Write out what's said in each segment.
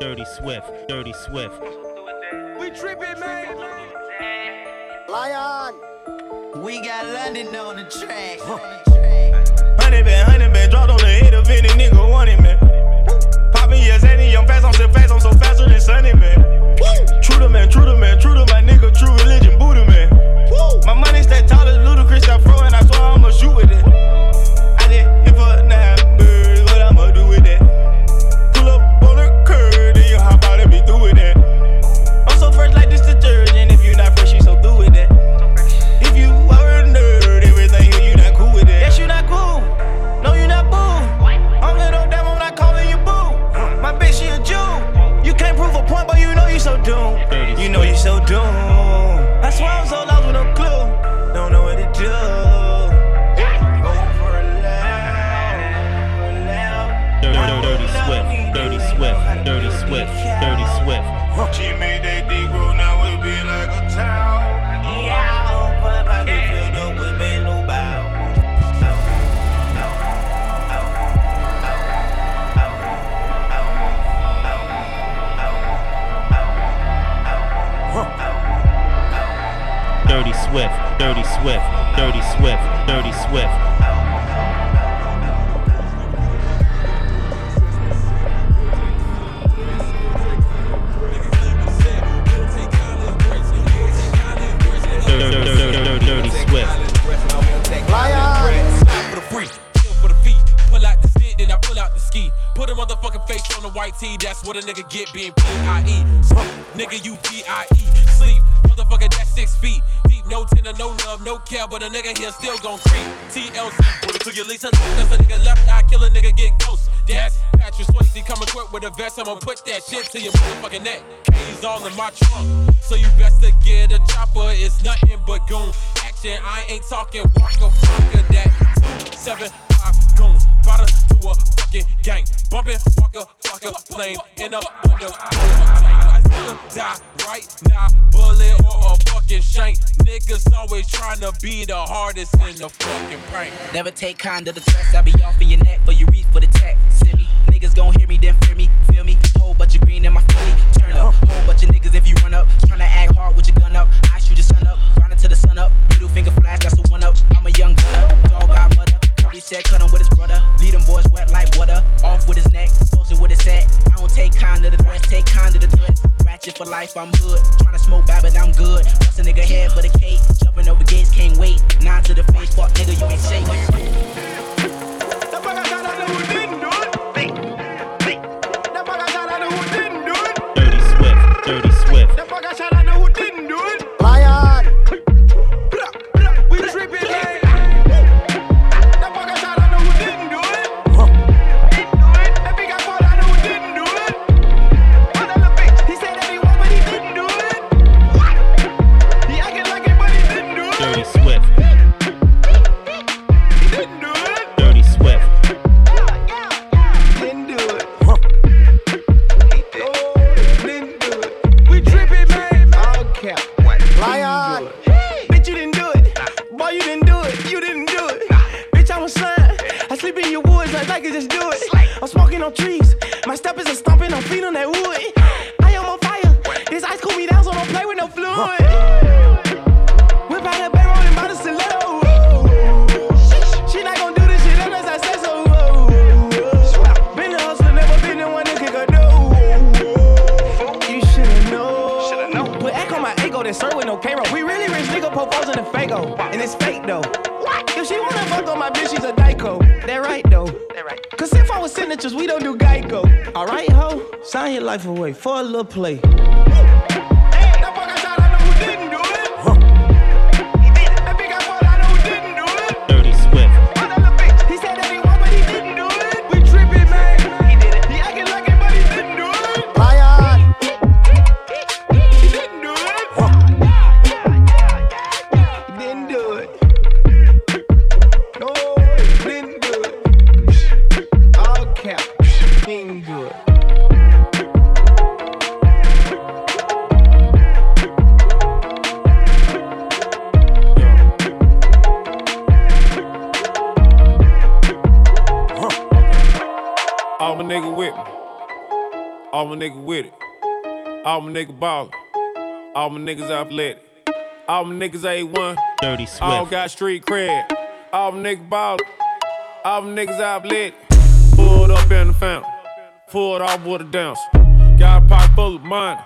Dirty Swift, Dirty Swift. We tripping, man. Lion. We got London on the track. Honey been, honey been, dropped on the head of any nigga want it, man. Poppin' yes, any young fast, I'm still fast, I'm so faster than Sunny, man. True to man, true to man, true to my nigga, true religion, Buddha, man. My money stay tall as ludicrous, I throw and I swear I'ma shoot with it. I did hit for nine birds, what I'ma do with that? Through with that. I'm so fresh like this detergent, if you not fresh, you so through with that. If you are a nerd, everything here, you not cool with it. Yes, you not cool. No, you not boo. I'm little damn, I'm not calling you boo. My bitch, she a Jew. You can't prove a point, but you know you so doomed. You know you so doomed. Feet. Deep, no tender, no love, no care, but a nigga here still gon' creep. TLC, put it to your Lisa. That's a nigga left eye, kill a nigga, get ghost. That's Patrick Swayze come equipped with a vest. I'ma put that shit to your motherfucking neck. K's all in my trunk, so you best to get a chopper. It's nothing but goon action. I ain't talking walker, fucker that. Two, seven, five, goon. Bada to a fucking gang. Bumping, walker, fucker, plane in a window. Die right now, bullet or a fucking shank. Niggas always trying to be the hardest in the fucking prank. Never take kind of the threats. I be off in your neck, but you reach for the tech. Send me. Niggas gon' hear me, then fear me. Feel me? Whole bunch of green in my philly. Turn up. Whole bunch of niggas if you run up. Tryna act hard with your gun up. I shoot your son up. Grind until the sun up. Middle finger flash, that's the one up. I'm a young got mother. He said cut him with his brother. Lead them boys wet like water. Off with his neck. Posted with his set. I don't take kind of the threats. Take kind of the threats. Ratchet for life, I'm hood. Tryna smoke bad, but I'm good. Bust a nigga head for the cake. Jumping over gates, can't wait. Nine to the face, fuck nigga, you ain't safe. We don't do Geico. Alright, ho, sign your life away for a little play. damn good. All my nigga with me. All my nigga with it. All my nigga ballin'. All my niggas athletic. All my niggas A1. Dirty Swift. All got street cred. All my niggas ballin'. All my niggas athletic. Pulled up in the fountain. Full off with a dance. Got a pocket full of money.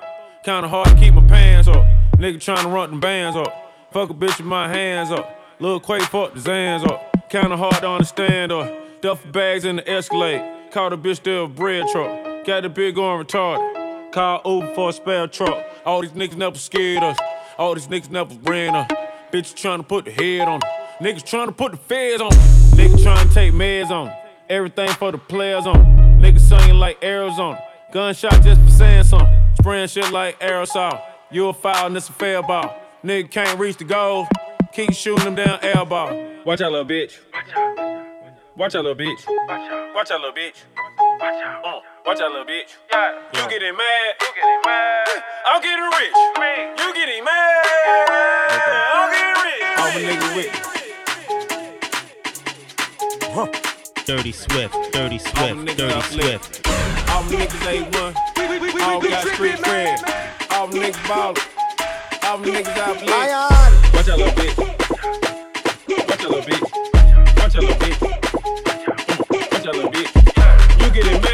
Kinda hard to keep my pants up. Nigga tryna run them bands up. Fuck a bitch with my hands up. Lil' Quake fucked the Zans up. Kinda hard to understand uh, up. Duff bags in the Escalade. Caught a bitch there, a bread truck. Got a big on retarded. Called Uber for a spare truck. All these niggas never scared us. All these niggas never ran us. Bitches tryna put the head on. Niggas tryna put the feds on. Niggas tryna take meds on. Everything for the players on. Niggas singing like Arizona. Gunshot just for saying something. Spraying shit like aerosol. You a foul and it's a fair ball. Nigga can't reach the goal. Keep shooting them down air ball. Watch out, little bitch. Watch out, little bitch. Watch out, little bitch. Uh, watch out, little bitch. You getting mad. You getting mad. I'm getting rich. You getting mad. I'm getting rich. I'm a nigga with. Huh. Dirty Swift, Dirty Swift, Dirty Swift. All niggas ain't one. All got street cred. All niggas ballin'. All niggas out lit. Watch out, little bitch. Watch out, little bitch. Watch out, little bitch. Watch out, little bitch. You get it,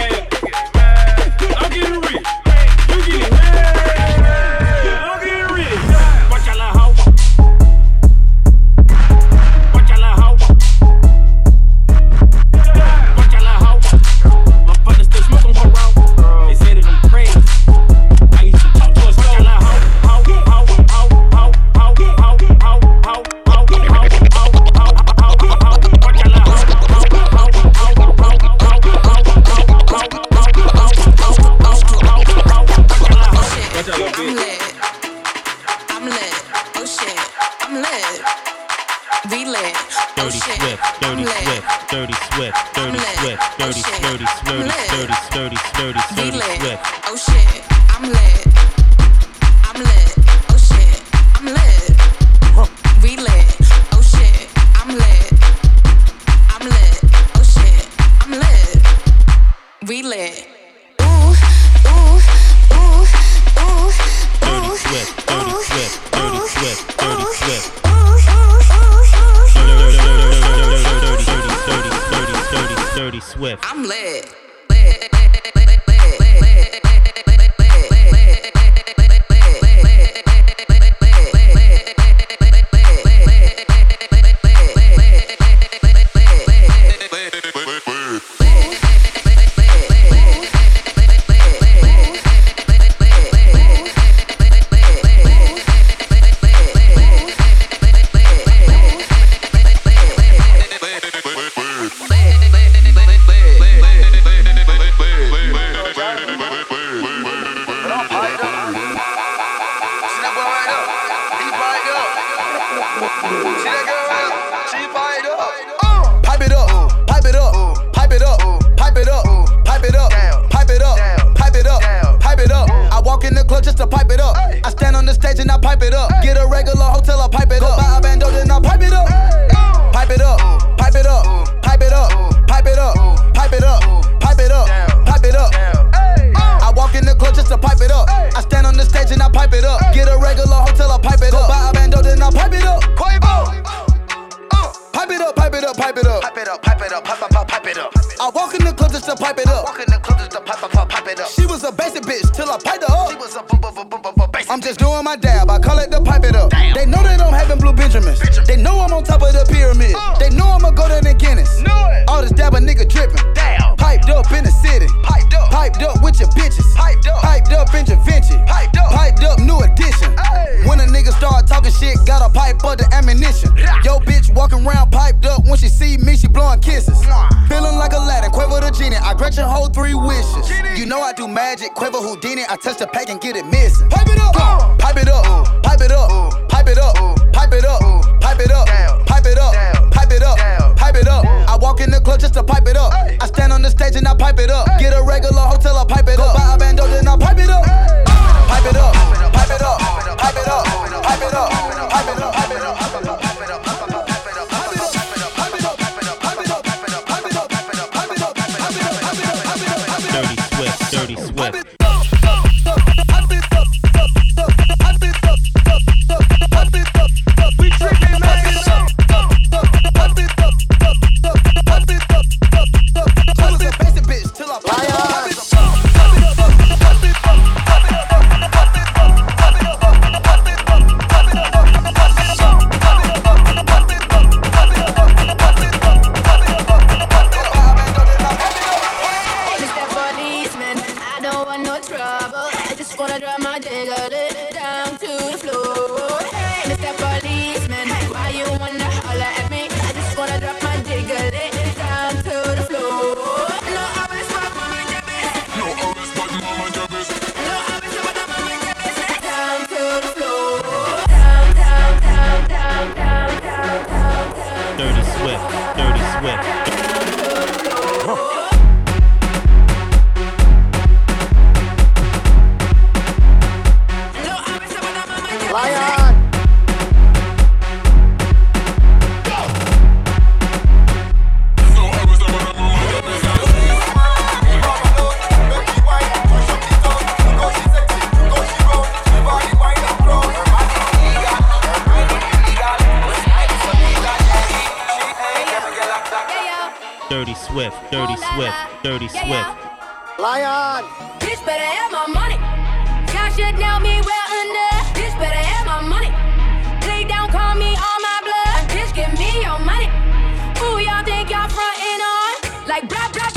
Swift. I'm lit. magic, Quiver Houdini. I touch the pack and get it missing. Just gonna drive my day, it. Dirty Swift. Yeah. Lion. Bitch better have my money. Y'all should know me well enough. Bitch better have my money. Play down, call me all my blood. Bitch, give me your money. Who y'all think y'all frontin' on? Like, blah, blah,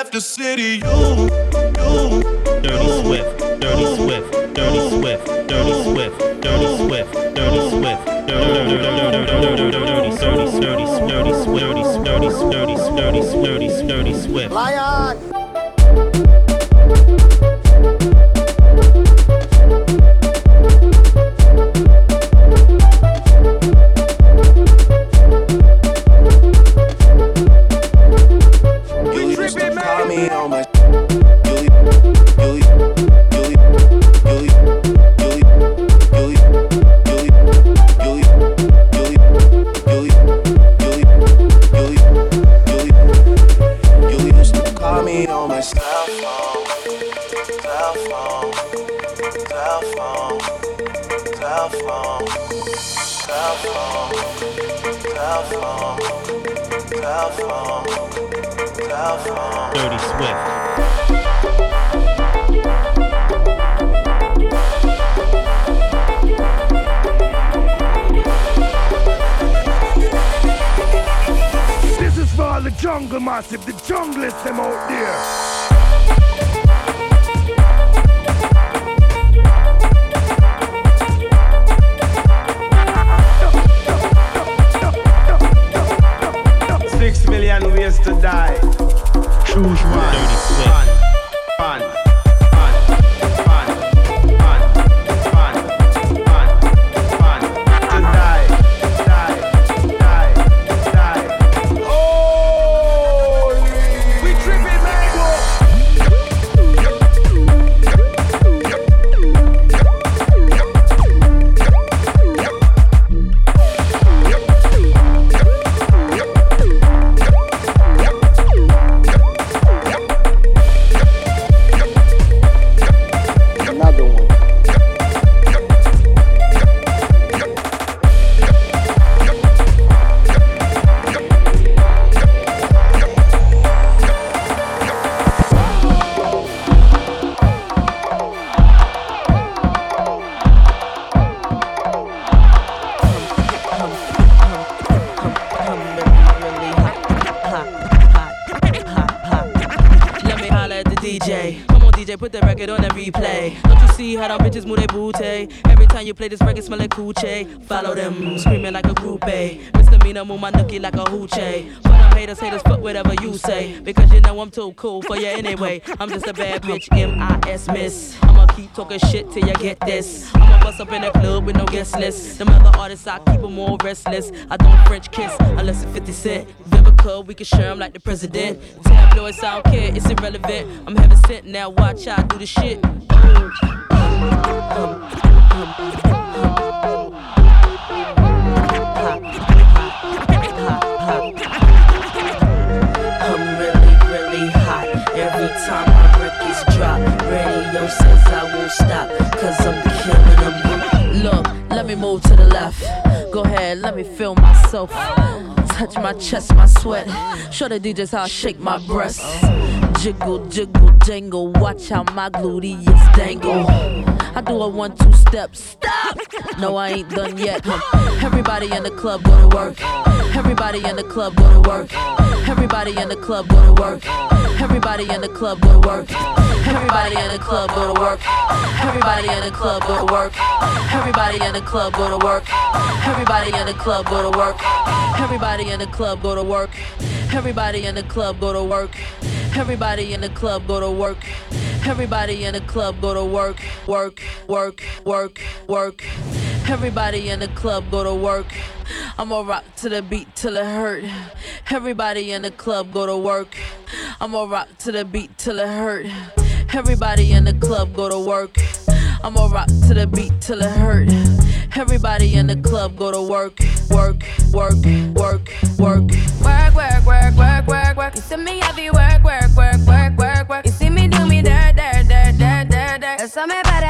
left the city, you. Dirty Swift. This is for all the jungle massive, the junglers them out there. man ways to die. Choose one. Record, smell like coochie. Follow them, screaming like a groupie. Misdemeanor, move my nookie like a hoochie. But I'm haters, haters, fuck whatever you say. Because you know I'm too cool for you anyway. I'm just a bad bitch, M-I-S miss. I'ma keep talking shit till you get this. I'ma bust up in the club with no guest list. Them other artists, I keep them all restless. I don't French kiss unless it's 50 Cent. Vivica, we can share them like the president. Tabloids, I don't care, it's irrelevant. I'm heaven sent, now watch I do the shit. I'm Go ahead, let me feel myself. Touch my chest, my sweat. Show the DJs how I shake my breasts. Jiggle, jiggle, jangle. Watch how my gluteus dangle. I do a one, two step. Stop! No, I ain't done yet. Everybody in the club go to work. Everybody in the club go to work. Everybody in the club go to work. Everybody in the club go to work. Everybody in the club go to work. Everybody in the club go to work. Everybody in the club go to work. Everybody in the club go to work. Everybody in the club go to work. Everybody in the club go to work. Everybody in the club go to work. Everybody in the club go to work, work, work, work, work. Everybody in the club go to work. I'ma rock to the beat till it hurt. Everybody in the club go to work. I'ma rock to the beat till it hurt. Everybody in the club go to work. I'ma rock to the beat till it hurt. Everybody in the club go to work, work, work, work, work. Work, work, work, work, work, work. You see me heavy work, work, work, work, work, work. You see me do me dirt, dirt, dirt, dirt, dirt, dirt. There's something about that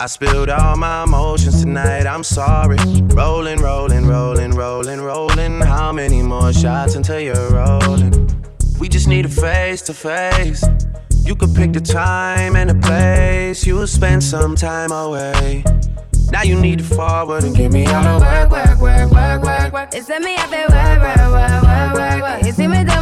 I spilled all my emotions tonight, I'm sorry. Rolling, rolling, rolling, rolling, rolling. How many more shots until you're rolling? We just need a face to face. You could pick the time and the place. You'll spend some time away. Now you need to forward and give me all the work, work, work, work, work, work. It's me, feel work, work, work, work, work, work. You see me do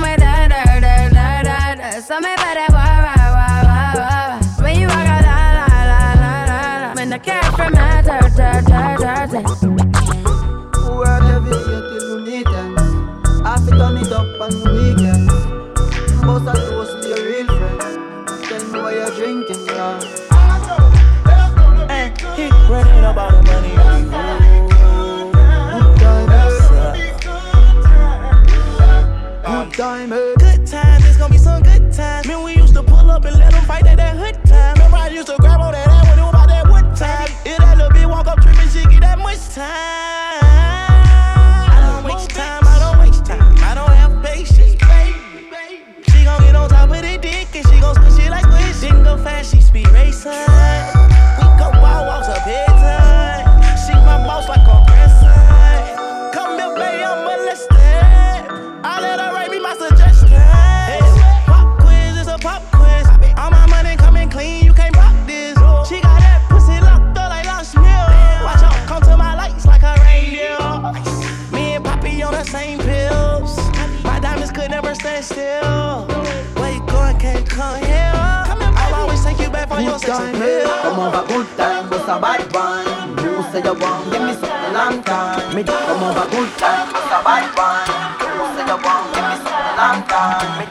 Come good time, bust a bad one. You say you want, give me something long time. Me come good time, bust a bad one. You say you want, give me something long time. Me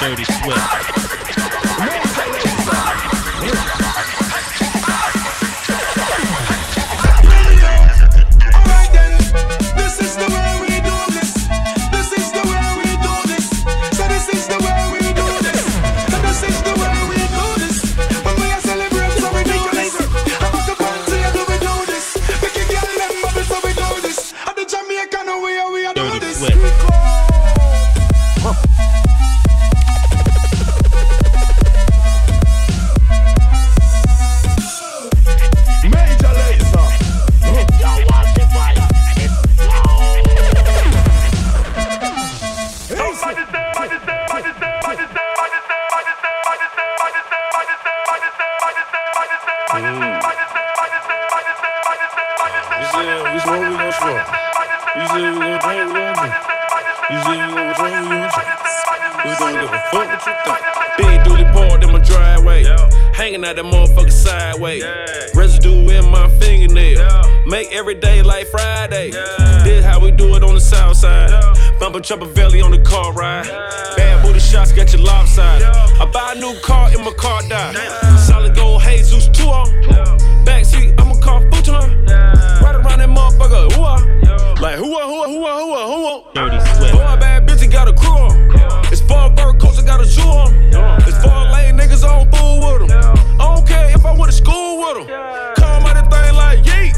Dirty Swift. You said we gonna drink, we. We don't give a fuck what you think. Big dually parked in my driveway. Hanging out that motherfucker sideways. Residue in my fingernail. Make every day like Friday. This how we do it on the south side. Bumper chopper valley on the car ride. Bad booty shots got you lopsided. I buy a new car in my car die. Solid gold Jesus 2 on. Backseat, I'ma call futon. Right around that motherfucker. Who Like who who who who who to school with 'em. Come out that thing like yeet.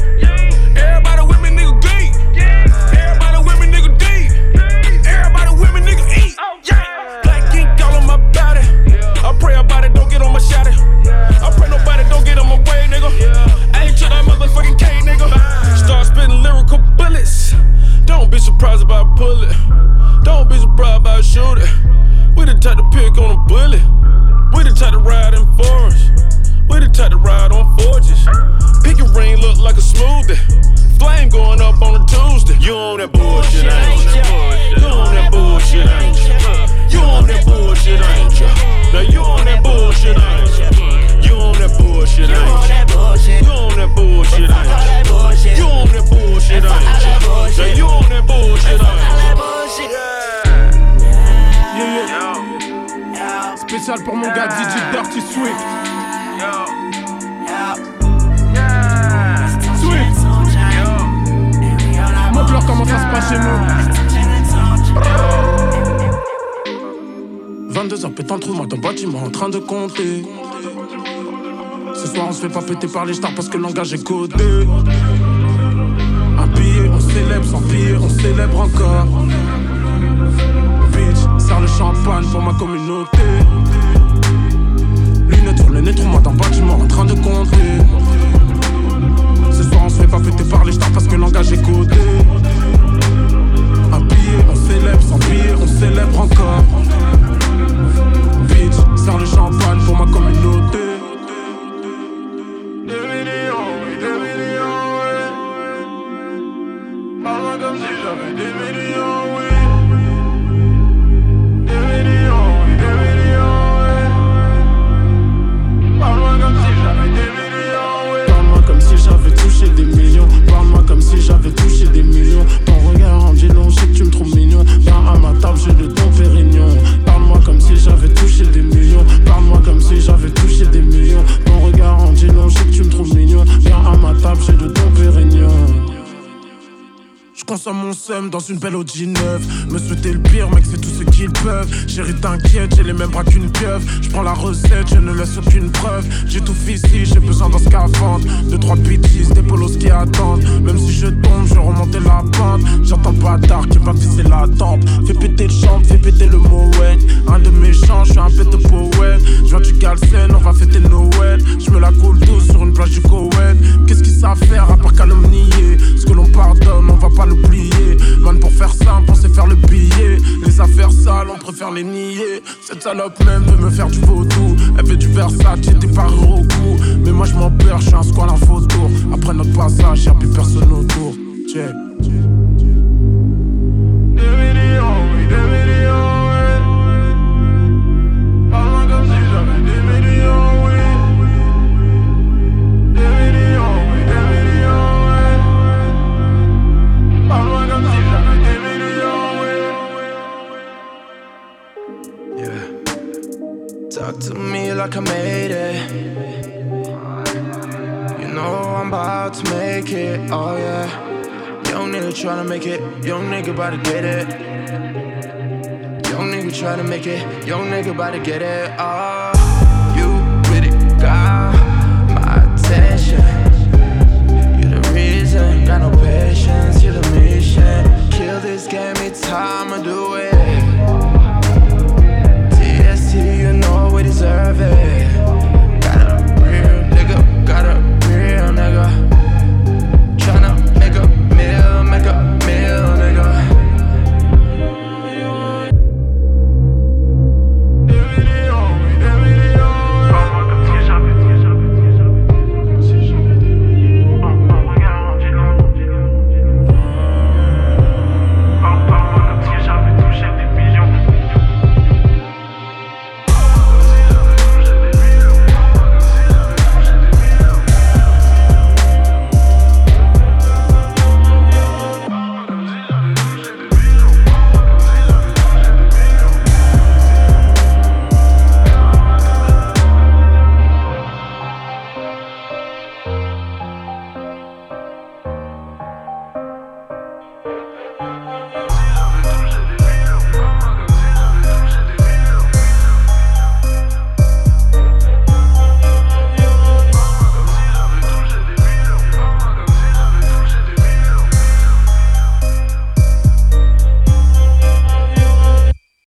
Everybody with me, nigga geek. Everybody with me, nigga deep. Everybody with me, nigga eat. Yeah. Black ink all on my body. I pray about it, don't get on my shotty. I pray nobody don't get on my way, nigga. I ain't that motherfucking K, nigga. Start spitting lyrical bullets. Don't be surprised I pull it. Don't be surprised if I shoot it. We the type to pick on a bullet. We the type to ride in forest. We the type to ride on forges. Pick your ring look like a smoothie. Flame going up on a Tuesday. You on that bullshit, ain't you? You on that bullshit, ain't you? You on that bullshit, ain't you? Now you on that bullshit, ain't you? You on that bullshit, ain't you? You on that bullshit, ain't you? You on that bullshit, ain't you? Now you on that bullshit, ain't you? Yeah. Yeah. Yeah. Spécial pour mon gars DJ Dirty Swift. Ça se chez nous. 22h pétant trou, moi ton bâtiment en train de compter. Ce soir on se fait pas péter par les stars parce que le langage est codé. Je consomme mon seum dans une belle Audi neuve. Me souhaiter le pire, mec, c'est tout ce qu'ils peuvent. Chérie, t'inquiète, j'ai les mêmes bras qu'une pieuvre. Je prends la recette, je ne laisse aucune preuve. J'ai tout ici, j'ai besoin d'un scaphandre. Deux, trois bitches, des polos qui attendent. Même si je tombe, je remonte la pente. J'entends le bâtard qui va tisser la tente. Fais péter le champ, fais péter le Moët. Un de mes chants, je suis un pète poète. Je viens du Galsen, on va fêter Noël. Je me la coule douce sur une plage du Koweït. Qu'est-ce qu'ils savent faire à part calomnier? Ce que l'on pardonne, on va pas l'oublier. Man, pour faire simple, on sait faire le billet. Les affaires sales, on préfère les nier. Cette salope même veut me faire du vaudou. Elle fait du Versace, t'es pas au cou. Mais moi je m'en perds, je suis un squal en photo. Après notre passage, y'a plus personne autour. Check. Young nigga about to get it. Young nigga try to make it. Young nigga about to get it. Ah, you you it? got my attention. You're the reason, got no patience. You're the mission. Kill this game, Me time to do